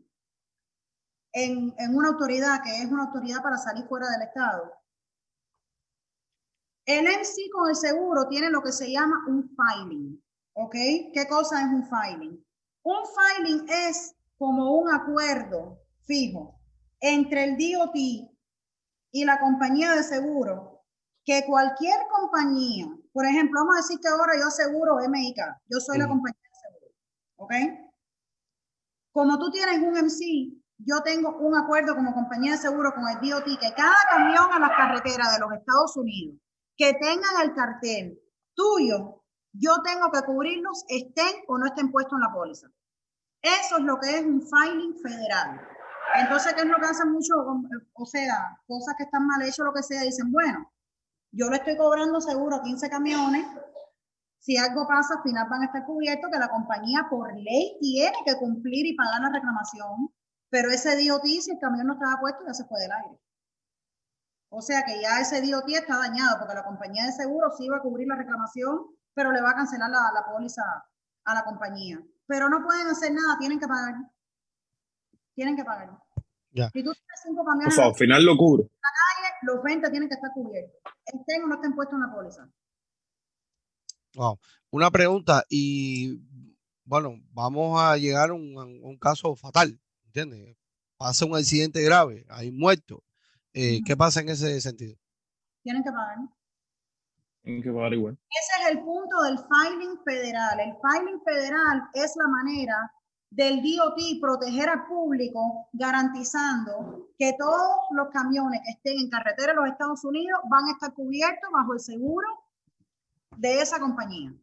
en, en, una autoridad que es una autoridad para salir fuera del Estado, el MC con el seguro tiene lo que se llama un filing. ¿Ok? ¿Qué cosa es un filing? Un filing es como un acuerdo fijo entre el DOT y la compañía de seguro que cualquier compañía, por ejemplo, vamos a decir que ahora yo aseguro MIK, yo soy la compañía de seguro, ¿ok? Como tú tienes un MC, yo tengo un acuerdo como compañía de seguro con el DOT que cada camión a las carreteras de los Estados Unidos que tengan el cartel tuyo, yo tengo que cubrirlos, estén o no estén puestos en la póliza. Eso es lo que es un filing federal. Entonces, ¿qué es lo que hacen mucho? O sea, cosas que están mal hechas, lo que sea, dicen, bueno, yo le estoy cobrando seguro a 15 camiones, si algo pasa, al final van a estar cubiertos, que la compañía por ley tiene que cumplir y pagar la reclamación, pero ese DOT, si el camión no estaba puesto, ya se fue del aire. O sea que ya ese DOT está dañado porque la compañía de seguro sí va a cubrir la reclamación, pero le va a cancelar la, la póliza a la compañía. Pero no pueden hacer nada, tienen que pagar. Tienen que pagar. Ya. Si tú tienes cinco camiones. O sea, al final lo cubre. En la calle, los 20 tienen que estar cubiertos. Estén o no estén puestos en la póliza. Wow. Una pregunta, y bueno, vamos a llegar a un, un caso fatal, ¿entiendes? Pasa un accidente grave, hay muertos eh, ¿Qué pasa en ese sentido? Tienen que pagar. Tienen que pagar igual. Ese es el punto del filing federal. El filing federal es la manera del DOT proteger al público garantizando que todos los camiones que estén en carretera de los Estados Unidos van a estar cubiertos bajo el seguro de esa compañía.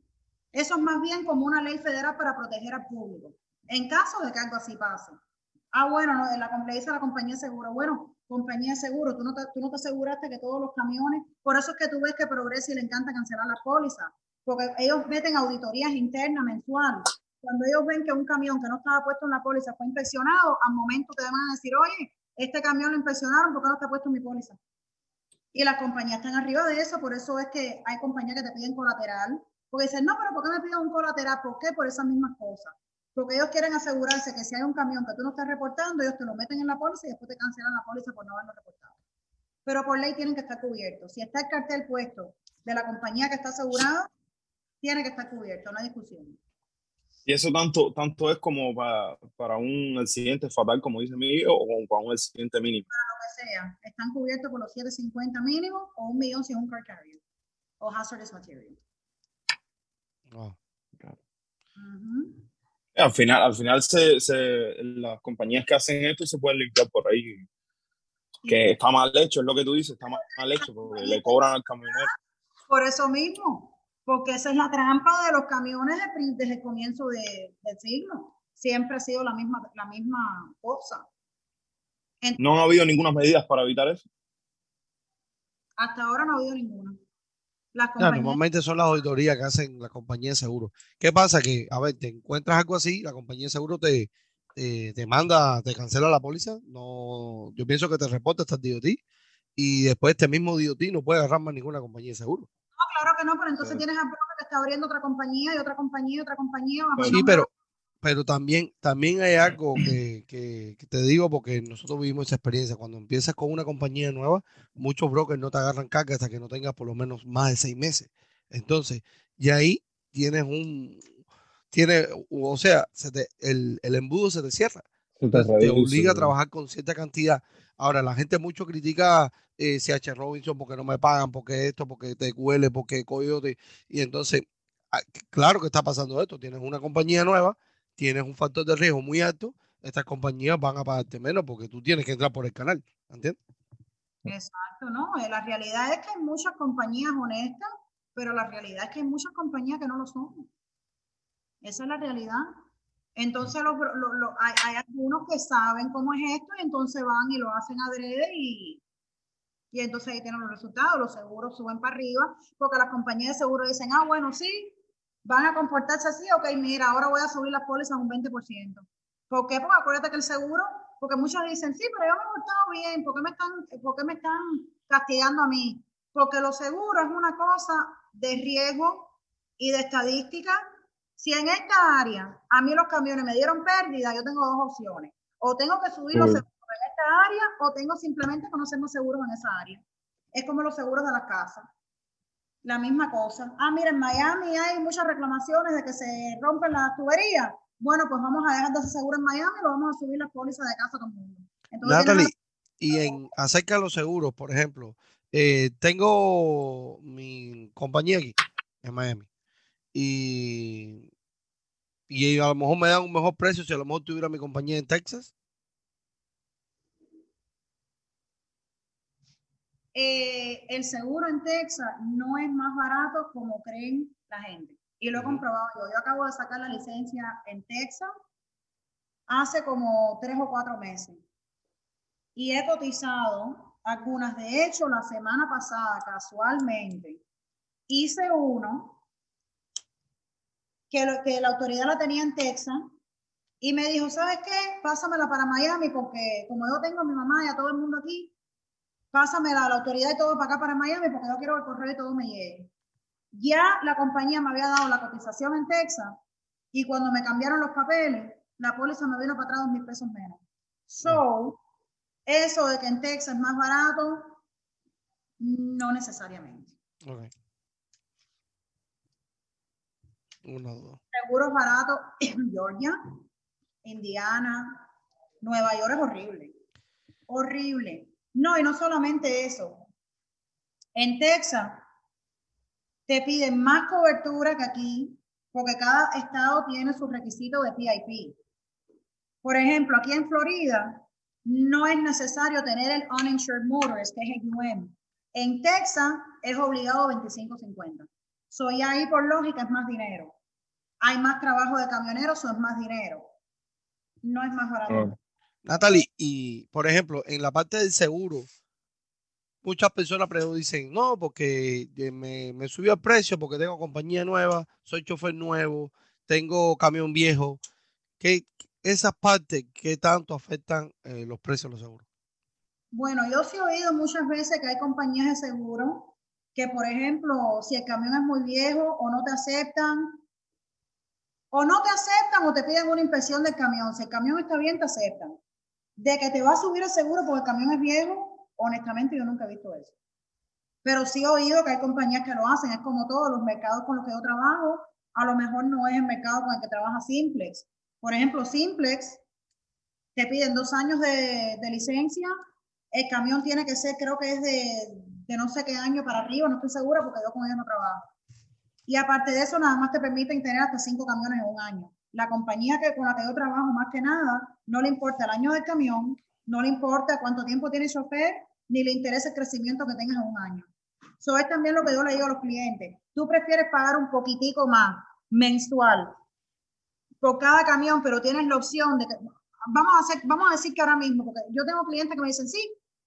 Eso es más bien como una ley federal para proteger al público. En caso de que algo así pase. Ah, bueno, no, la, le dice la compañía de seguro, bueno, compañía de seguro, tú no, te, tú no te aseguraste que todos los camiones, por eso es que tú ves que Progreso y le encanta cancelar la póliza, porque ellos meten auditorías internas mensuales. Cuando ellos ven que un camión que no estaba puesto en la póliza fue inspeccionado, al momento te van a decir, oye, este camión lo inspeccionaron, ¿por qué no está puesto en mi póliza? Y las compañías están arriba de eso, por eso es que hay compañías que te piden colateral, porque dicen, no, pero ¿por qué me piden un colateral? ¿Por qué? Por esas mismas cosas. Porque ellos quieren asegurarse que si hay un camión que tú no estás reportando, ellos te lo meten en la póliza y después te cancelan la póliza por no haberlo reportado. pero por ley tienen que estar cubiertos. Si está el cartel puesto de la compañía que está asegurada, tiene que estar cubierto, no hay discusión. Y eso tanto, tanto es como para, para un accidente fatal, como dice mi hijo, o para un accidente mínimo. Para lo que sea, están cubiertos por los 750 mínimos o un millón si es un car carrier o hazardous material. Oh. Al final, al final se, se, las compañías que hacen esto se pueden limpiar por ahí. Que está mal hecho, es lo que tú dices, está mal, hecho, porque le cobran al camionero. Por eso mismo, porque esa es la trampa de los camiones desde el comienzo de, del siglo. Siempre ha sido la misma, la misma cosa. ¿No ha habido ninguna medidas para evitar eso? Hasta ahora no ha habido ninguna normalmente son las auditorías que hacen la compañía de seguro. ¿Qué pasa? Que, a ver, te encuentras algo así, la compañía de seguro te, te manda, te cancela la póliza. No, yo pienso que te reporta hasta el DOT y después este mismo DOT no puede agarrar más ninguna compañía de seguro. Claro que no, pero entonces tienes a que está abriendo otra compañía y otra compañía y otra compañía. Sí, pero, pero también, también hay algo que, que, te digo porque nosotros vivimos esa experiencia. Cuando empiezas con una compañía nueva, muchos brokers no te agarran carga hasta que no tengas por lo menos más de seis meses. Entonces, y ahí tienes un, tiene, o sea, el, el, embudo se te cierra. Te, obliga a trabajar con cierta cantidad. Ahora, la gente mucho critica eh, CH Robinson porque no me pagan, porque esto, porque te huele, porque coyote. Y entonces, ah, claro que está pasando esto. Tienes una compañía nueva tienes un factor de riesgo muy alto, estas compañías van a pagarte menos porque tú tienes que entrar por el canal, ¿entiendes? Exacto, ¿no? Eh, la realidad es que hay muchas compañías honestas, pero la realidad es que hay muchas compañías que no lo son. Esa es la realidad. Entonces hay, hay, algunos que saben cómo es esto y entonces van y lo hacen adrede y, y entonces ahí tienen los resultados, los seguros suben para arriba, porque las compañías de seguro dicen, ah, bueno, sí, van a comportarse así, ok, mira, ahora voy a subir las pólizas un 20%. ¿Por qué? Porque acuérdate que el seguro, porque muchos dicen, sí, pero yo me he portado bien, ¿por qué me están, por qué me están castigando a mí? Porque los seguros es una cosa de riesgo y de estadística. Si en esta área a mí los camiones me dieron pérdida, yo tengo dos opciones. O tengo que subir los seguros en esta área o tengo simplemente que no ser seguros en esa área. Es como los seguros de las casas la misma cosa. Ah, mira, en Miami hay muchas reclamaciones de que se rompen las tuberías. Bueno, pues vamos a dejar de ser seguro en Miami y lo vamos a subir las pólizas de casa todo el mundo. Natalie, y en acerca de los seguros, por ejemplo, eh, tengo mi compañía aquí en Miami y, y a lo mejor me dan un mejor precio si a lo mejor tuviera mi compañía en Texas. Eh, el seguro en Texas no es más barato como creen la gente. Y lo he comprobado yo. Yo acabo de sacar la licencia en Texas hace como tres o cuatro meses. Y he cotizado algunas. De hecho, la semana pasada, casualmente, hice uno que, que la autoridad la tenía en Texas y me dijo, ¿sabes qué? Pásamela para Miami porque como yo tengo a mi mamá y a todo el mundo aquí, pásame la, la autoridad y todo para acá, para Miami, porque no quiero que el correo y todo me llegue. Ya la compañía me había dado la cotización en Texas y cuando me cambiaron los papeles, la póliza me vino para atrás dos mil pesos menos. So, eso de que en Texas es más barato, no necesariamente. Okay. Seguros baratos en Georgia, Indiana, Nueva York es horrible. Horrible. No, y no solamente eso. En Texas te piden más cobertura que aquí, porque cada estado tiene sus requisitos de PIP. Por ejemplo, aquí en Florida no es necesario tener el uninsured motorist, que es el UM. En Texas es obligado 25.50. Soy ahí por lógica es más dinero. Hay más trabajo de camioneros, o es más dinero. No es más barato. Natalie, y por ejemplo, en la parte del seguro, muchas personas dicen, no, porque me, me, subió el precio porque tengo compañía nueva, soy chofer nuevo, tengo camión viejo. ¿Qué, esas partes, ¿qué tanto afectan eh, los precios de los seguros? Bueno, yo sí he oído muchas veces que hay compañías de seguro que, por ejemplo, si el camión es muy viejo o no te aceptan, o no te aceptan o te piden una inspección del camión. Si el camión está bien, te aceptan de que te va a subir el seguro porque el camión es viejo, Honestamente, yo nunca he visto eso. Pero sí he oído que hay compañías que lo hacen, es como todos los mercados con los que yo trabajo, a lo mejor no es el mercado con el que trabaja Simplex. Por ejemplo, Simplex te piden dos años de, de licencia, el camión tiene que ser, creo que es de, de, no sé qué año para arriba, no estoy segura porque yo con ellos no trabajo. Y aparte de eso, nada más te permiten tener hasta cinco camiones en un año. La compañía que, con la que yo trabajo, más que nada, no le importa el año del camión, no le importa cuánto tiempo tiene el chofer, ni le interesa el crecimiento que tengas en un año. Eso es también lo que yo le digo a los clientes. Tú prefieres pagar un poquitico más mensual por cada camión, pero tienes la opción de que, vamos a, hacer, vamos a decir que ahora mismo, porque yo tengo clientes que me dicen, sí,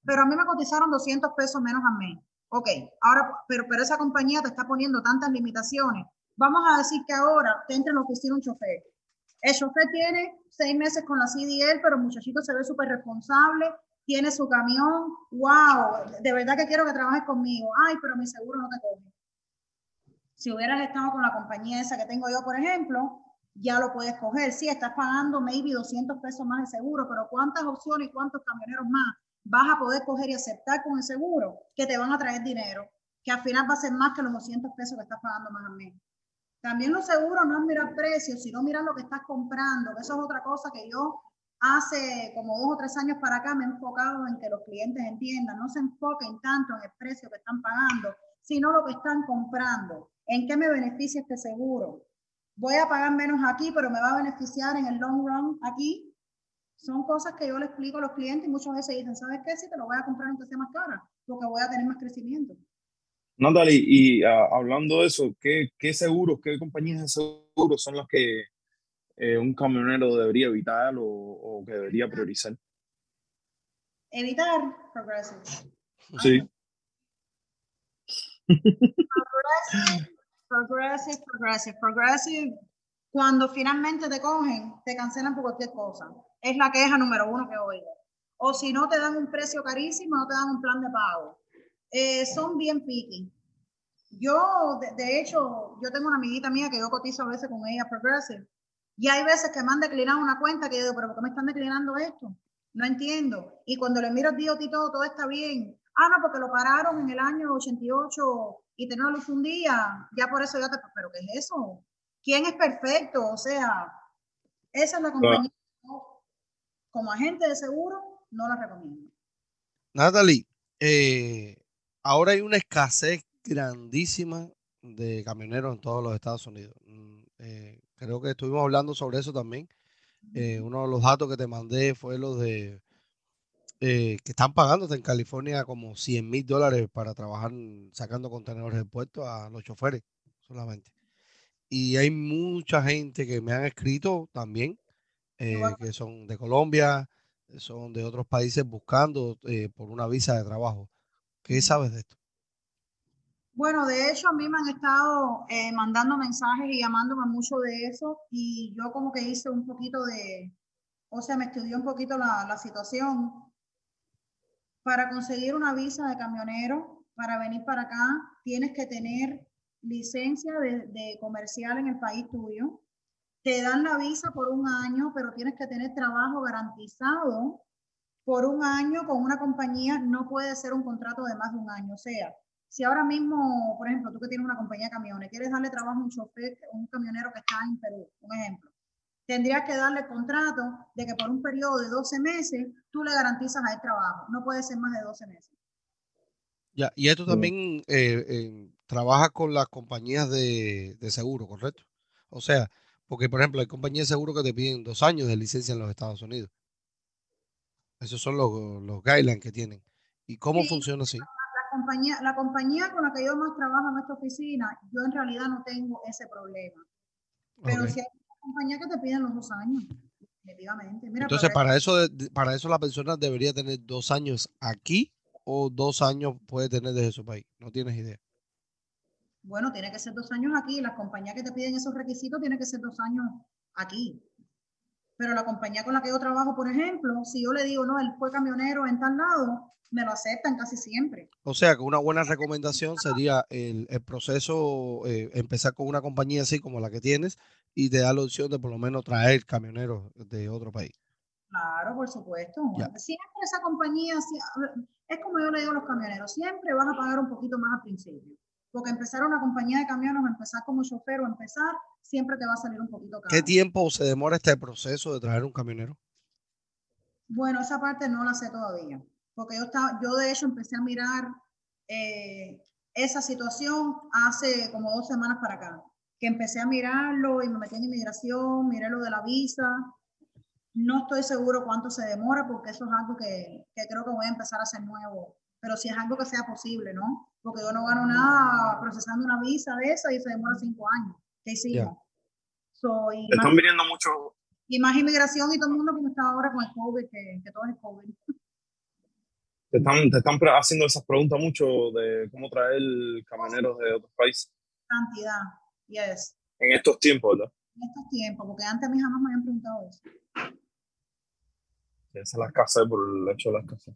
pero a mí me cotizaron 200 pesos menos al mes. Ok, ahora, pero, pero esa compañía te está poniendo tantas limitaciones. Vamos a decir que ahora te entra en la oficina un chofer. El chofer tiene seis meses con la CDL, pero el muchachito se ve súper responsable, tiene su camión, wow, de verdad que quiero que trabajes conmigo. Ay, pero mi seguro no te coge. Si hubieras estado con la compañía esa que tengo yo, por ejemplo, ya lo puedes coger. Sí, estás pagando maybe 200 pesos más de seguro, pero ¿cuántas opciones y cuántos camioneros más vas a poder coger y aceptar con el seguro que te van a traer dinero? Que al final va a ser más que los 200 pesos que estás pagando más al mes. También los seguros no es mirar precios, sino mirar lo que estás comprando. Eso es otra cosa que yo hace como dos o tres años para acá me he enfocado en que los clientes entiendan, no se enfoquen tanto en el precio que están pagando, sino lo que están comprando. ¿En qué me beneficia este seguro? Voy a pagar menos aquí, pero me va a beneficiar en el long run aquí. Son cosas que yo le explico a los clientes y muchas veces dicen, ¿sabes qué? Si te lo voy a comprar aunque sea más cara, porque voy a tener más crecimiento. Natalie, y uh, hablando de eso, ¿qué, ¿qué, seguros, qué compañías de seguros son las que eh, un camionero debería evitar o, o, que debería priorizar? Evitar Progressive. Sí. Progressive, progressive, progressive, progressive. Cuando finalmente te cogen, te cancelan por cualquier cosa. Es la queja número uno que oigo. O si no te dan un precio carísimo, no te dan un plan de pago. Eh, son bien picky. Yo, de, de, hecho, yo tengo una amiguita mía que yo cotizo a veces con ella, Progressive, y hay veces que me han declinado una cuenta que yo digo, pero ¿por qué me están declinando esto? No entiendo. Y cuando le miro el DOT todo está bien. Ah, no, porque lo pararon en el año 88 y tenía luz un día, ya por eso ya te... ¿Pero qué es eso? ¿Quién es perfecto? O sea, esa es la compañía. Como agente de seguro, no la recomiendo. Natalie, eh, ahora hay una escasez grandísima de camioneros en todos los Estados Unidos. Eh, creo que estuvimos hablando sobre eso también. Eh, uno de los datos que te mandé fue lo de eh, que están pagando en California como 100 mil dólares para trabajar sacando contenedores de puerto a los choferes solamente. Y hay mucha gente que me han escrito también, eh, que son de Colombia, son de otros países buscando eh, por una visa de trabajo. ¿Qué sabes de esto? Bueno, de hecho a mí me han estado eh, mandando mensajes y llamándome mucho de eso y yo como que hice un poquito de, o sea, me estudié un poquito la, la situación. Para conseguir una visa de camionero, para venir para acá, tienes que tener licencia de, de comercial en el país tuyo. Te dan la visa por un año, pero tienes que tener trabajo garantizado por un año con una compañía. No puede ser un contrato de más de un año. O sea, si ahora mismo, por ejemplo, tú que tienes una compañía de camiones, quieres darle trabajo a un chofer, un camionero que está en Perú, un ejemplo, tendrías que darle el contrato de que por un periodo de 12 meses tú le garantizas a él trabajo. No puede ser más de 12 meses. Ya, y esto también eh, eh, trabaja con las compañías de, de, seguro, ¿correcto? O sea, porque por ejemplo hay compañías de seguro que te piden dos años de licencia en los Estados Unidos. Esos son los, los guidelines que tienen. ¿Y cómo sí, funciona así? La compañía, la compañía con la que yo más trabajo en esta oficina, yo en realidad no tengo ese problema. Pero okay. si hay una compañía que te piden los dos años, definitivamente. Mira, Entonces, para eso, para eso la persona debería tener dos años aquí o dos años puede tener desde su país? No tienes idea. Bueno, tiene que ser dos años aquí. Las compañías que te piden esos requisitos tienen que ser dos años aquí. Pero la compañía con la que yo trabajo, por ejemplo, si yo le digo, no, él fue camionero en tal lado, me lo aceptan casi siempre. O sea que una buena recomendación sería el, el proceso, eh, empezar con una compañía así como la que tienes y te da la opción de por lo menos traer camioneros de otro país. Claro, por supuesto. Siempre esa compañía, es como yo le digo a los camioneros, siempre van a pagar un poquito más al principio. Porque empezar una compañía de camiones, empezar como chofer o empezar, siempre te va a salir un poquito caro. ¿Qué tiempo se demora este proceso de traer un camionero? Bueno, esa parte no la sé todavía. Porque yo, estaba, yo de hecho empecé a mirar eh, esa situación hace como dos semanas para acá. Que empecé a mirarlo y me metí en inmigración, miré lo de la visa no estoy seguro cuánto se demora porque eso es algo que, creo que voy a empezar a hacer nuevo. Pero si es algo que sea posible, ¿no? Porque yo no gano nada procesando una visa de esa y se demora cinco años. ¿Qué hicimos? están viniendo mucho. Y más inmigración y todo el mundo como está ahora con el COVID, que, todo es COVID. Te están, te están haciendo esas preguntas mucho de cómo traer camioneros de otros países. Cantidad, yes. En estos tiempos, ¿verdad? En estos tiempos, porque antes a mí jamás me habían preguntado eso. Esa es la casa por el hecho de la casa.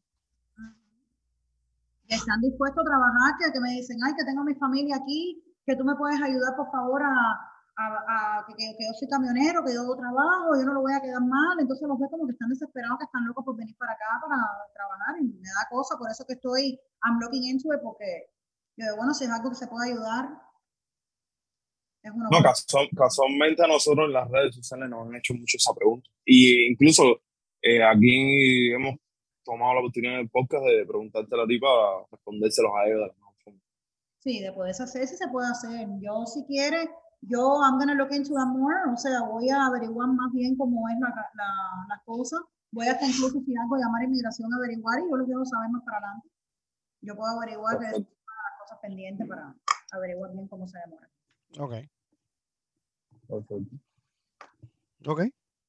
Que están dispuestos a trabajar, que, me dicen, ay, que tengo mi familia aquí, que tú me puedes ayudar, por favor, a, que, yo soy camionero, que yo trabajo, yo no lo voy a quedar mal. Entonces los veo como que están desesperados, que están locos por venir para acá para trabajar y me da cosa, por eso que estoy, I'm looking into it, porque yo digo, bueno, si es algo que se puede ayudar, es una No, casualmente a nosotros en las redes sociales nos han hecho mucho esa pregunta. Y incluso eh, aquí hemos tomado la oportunidad en el podcast de preguntarte a la tipa para respondérselos a ellos de la mejor forma. Sí, de poderse hacer, sí se puede hacer. Yo, si quiere, yo, I'm gonna look into that more, o sea, voy a averiguar más bien cómo es la, la, la cosa. Voy hasta incluso si algo llamar a inmigración a averiguar y yo lo quiero saber más para adelante. Yo puedo averiguar que es una de las cosas pendientes para averiguar bien cómo se demora. Ok. Perfecto. Ok.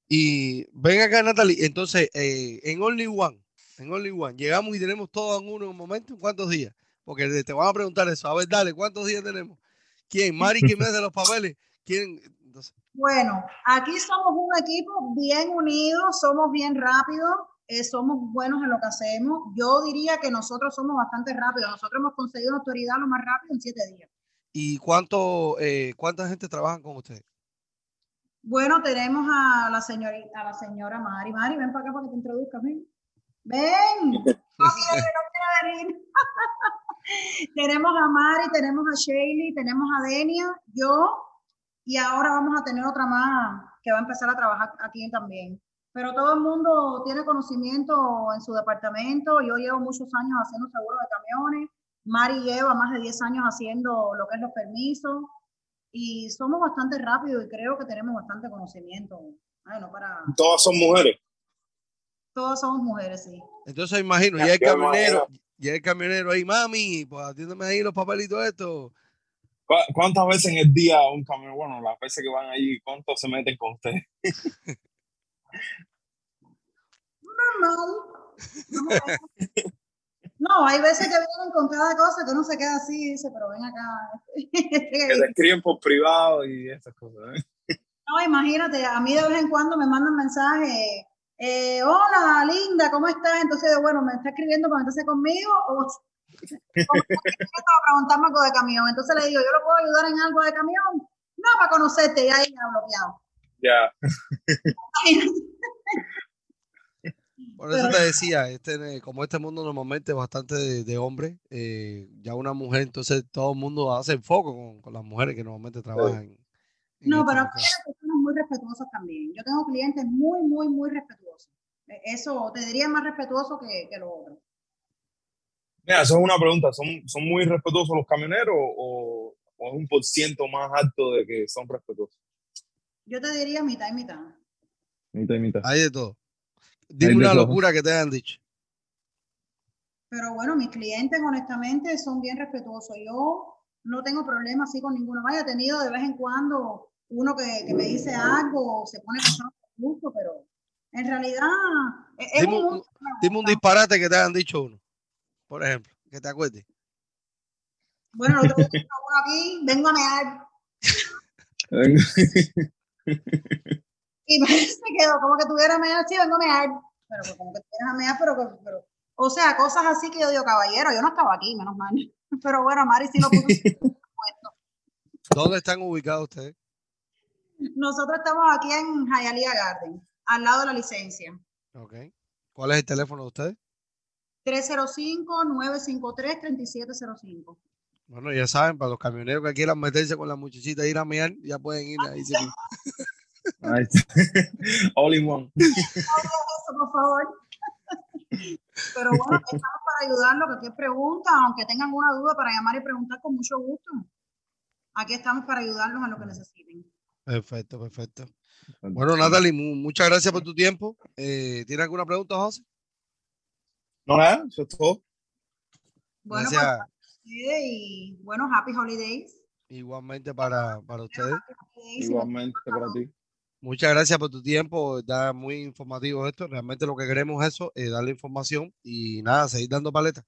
Y ven acá, Natalie. Entonces, eh, en Only One, en Only One, llegamos y tenemos todo en uno en un momento. ¿En cuántos días? Porque te van a preguntar eso. A ver, dale, ¿cuántos días tenemos? ¿Quién? Mari, ¿quién me hace los papeles? ¿Quién? Bueno, aquí somos un equipo bien unido, somos bien rápidos, eh, somos buenos en lo que hacemos. Yo diría que nosotros somos bastante rápidos. Nosotros hemos conseguido autoridad lo más rápido en siete días. ¿Y cuánto, eh, cuánta gente trabaja con ustedes? Bueno, tenemos a la señorita, a la señora Mari. Mari, ven para acá para que te introduzcas, ven. Ven. No venir. tenemos a Mari, tenemos a Shaley, tenemos a Denia, yo, y ahora vamos a tener otra más que va a empezar a trabajar aquí también. Pero todo el mundo tiene conocimiento en su departamento. Yo llevo muchos años haciendo seguros de camiones. Mari lleva más de 10 años haciendo lo que es los permisos y somos bastante rápidos y creo que tenemos bastante conocimiento. Bueno, para... Todas son mujeres. Todas somos mujeres, sí. Entonces imagino, ya el camionero, ya el camionero ahí, mami, pues atiéndeme ahí los papelitos estos. ¿Cuántas veces en el día un camionero, bueno, las veces que van ahí, cuántos se meten con usted? no, no. No, hay veces que vienen con cada cosa que uno se queda así y dice, pero ven acá. que te escriben por privado y esas cosas. ¿eh? No, imagínate, a mí de vez en cuando me mandan mensajes, eh, hola, linda, ¿cómo estás? Entonces, bueno, me está escribiendo para meterse conmigo o, para preguntarme algo de camión. Entonces le digo, ¿yo lo puedo ayudar en algo de camión? No, para conocerte, y ahí me ha bloqueado. Ya. Por eso te decía, este, como este mundo normalmente es bastante de, de hombres, eh, ya una mujer, entonces todo el mundo hace foco con, las mujeres que normalmente trabajan. no, este pero hay personas muy respetuosas también. Yo tengo clientes muy, muy, muy respetuosos. Eso te diría más respetuoso que, que lo otro. Mira, eso es una pregunta. ¿Son, son muy respetuosos los camioneros o, o es un por ciento más alto de que son respetuosos? Yo te diría mitad y mitad. Mitad y mitad. Hay de todo. Dime una locura que te hayan dicho. Pero bueno, mis clientes honestamente son bien respetuosos. Yo no tengo problemas así con ninguno. Vaya, he tenido de vez en cuando uno que, me dice algo o se pone pasando gusto, pero en realidad es dime, un, dime un disparate que te hayan dicho uno, por ejemplo, que te acuerdes. Bueno, lo tengo aquí, vengo a mear. Y me, quedó como que tuviera mear, sí, vengo a mear, pero pues como que tuvieras a mear, pero, pero, o sea, cosas así que yo digo, caballero, yo no estaba aquí, menos mal. Pero bueno, Mari sí lo puso. ¿Dónde están ubicados ustedes? Nosotros estamos aquí en Hialeah Garden, al lado de la licencia. Ok. ¿Cuál es el teléfono de ustedes? 305-953-3705. Bueno, ya saben, para los camioneros que quieran meterse con la muchachita e ir a mirar, ya pueden ir ahí. All in one. Eso, por favor. Pero bueno, aquí estamos para ayudarlos. Cualquier pregunta, aunque tengan una duda, para llamar y preguntar con mucho gusto. Aquí estamos para ayudarlos en lo que necesiten. Perfecto, perfecto. Bueno, Natalie, mu- muchas gracias por tu tiempo. Eh, ¿Tienes alguna pregunta, José? No, nada, eso es todo. Bueno, Gracias. para ustedes y bueno, happy holidays. Igualmente para, para ustedes. Igualmente para ti. Muchas gracias por tu tiempo. Está muy informativo esto. Realmente lo que queremos es eso, eh, darle información y nada, seguir dando paletas.